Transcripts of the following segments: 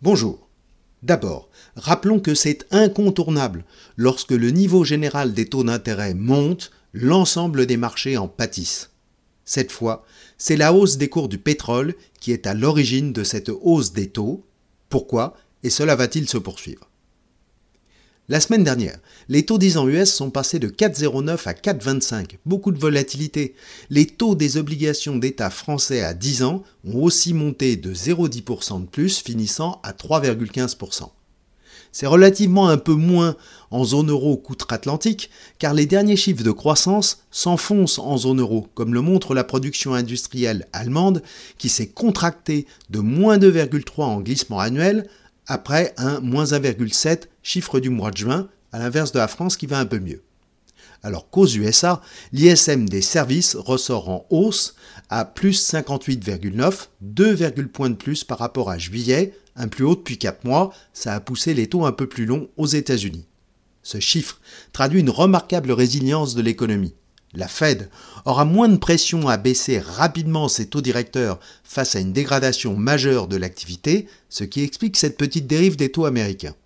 Bonjour. D'abord, rappelons que c'est incontournable. Lorsque le niveau général des taux d'intérêt monte, l'ensemble des marchés en pâtissent. Cette fois, c'est la hausse des cours du pétrole qui est à l'origine de cette hausse des taux. Pourquoi et cela va-t-il se poursuivre? La semaine dernière, les taux 10 ans US sont passés de 4,09 à 4,25. Beaucoup de volatilité. Les taux des obligations d'État français à 10 ans ont aussi monté de 0,10% de plus, finissant à 3,15%. C'est relativement un peu moins en zone euro qu'outre-Atlantique, car les derniers chiffres de croissance s'enfoncent en zone euro, comme le montre la production industrielle allemande, qui s'est contractée de moins 2,3 en glissement annuel, après un moins 1,7 chiffre du mois de juin, à l'inverse de la France qui va un peu mieux. Alors qu'aux USA, l'ISM des services ressort en hausse à plus 58,9, 2, points de plus par rapport à juillet, un plus haut depuis 4 mois, ça a poussé les taux un peu plus longs aux États-Unis. Ce chiffre traduit une remarquable résilience de l'économie. La Fed aura moins de pression à baisser rapidement ses taux directeurs face à une dégradation majeure de l'activité, ce qui explique cette petite dérive des taux américains.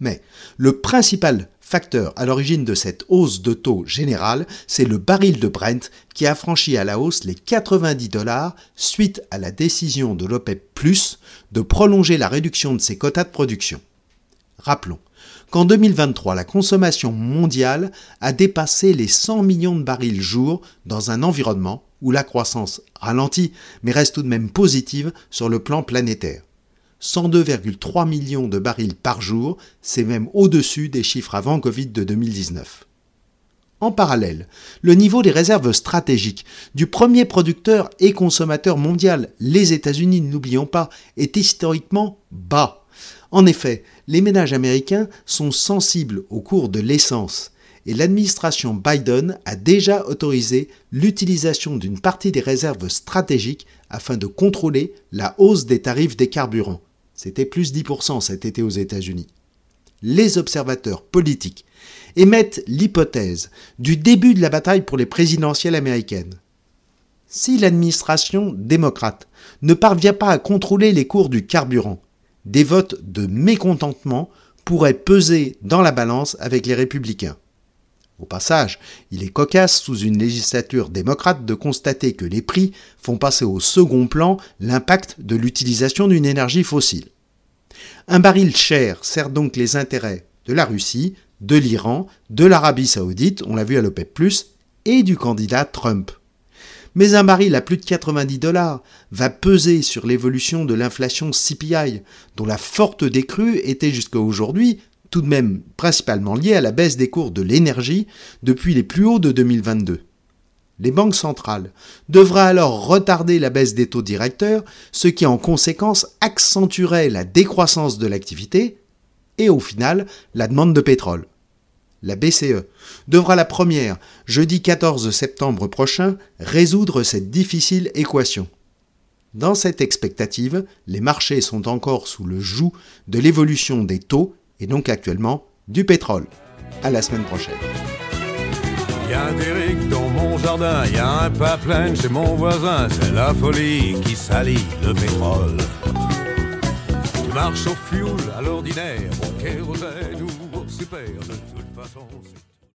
Mais le principal facteur à l'origine de cette hausse de taux générale, c'est le baril de Brent qui a franchi à la hausse les 90 dollars suite à la décision de l'OPEP ⁇ de prolonger la réduction de ses quotas de production. Rappelons qu'en 2023, la consommation mondiale a dépassé les 100 millions de barils jour dans un environnement où la croissance ralentit mais reste tout de même positive sur le plan planétaire. 102,3 millions de barils par jour, c'est même au-dessus des chiffres avant Covid de 2019. En parallèle, le niveau des réserves stratégiques du premier producteur et consommateur mondial, les États-Unis, ne l'oublions pas, est historiquement bas. En effet, les ménages américains sont sensibles au cours de l'essence et l'administration Biden a déjà autorisé l'utilisation d'une partie des réserves stratégiques afin de contrôler la hausse des tarifs des carburants. C'était plus 10% cet été aux États-Unis. Les observateurs politiques émettent l'hypothèse du début de la bataille pour les présidentielles américaines. Si l'administration démocrate ne parvient pas à contrôler les cours du carburant, des votes de mécontentement pourraient peser dans la balance avec les républicains. Au passage, il est cocasse sous une législature démocrate de constater que les prix font passer au second plan l'impact de l'utilisation d'une énergie fossile. Un baril cher sert donc les intérêts de la Russie, de l'Iran, de l'Arabie saoudite, on l'a vu à l'OPEP ⁇ et du candidat Trump. Mais un baril à plus de 90 dollars va peser sur l'évolution de l'inflation CPI, dont la forte décrue était jusqu'à aujourd'hui tout de même principalement liée à la baisse des cours de l'énergie depuis les plus hauts de 2022. Les banques centrales devraient alors retarder la baisse des taux directeurs, ce qui en conséquence accentuerait la décroissance de l'activité et au final la demande de pétrole la BCE, devra la première, jeudi 14 septembre prochain, résoudre cette difficile équation. Dans cette expectative, les marchés sont encore sous le joug de l'évolution des taux et donc actuellement du pétrole. À la semaine prochaine. Y au à l'ordinaire, façon.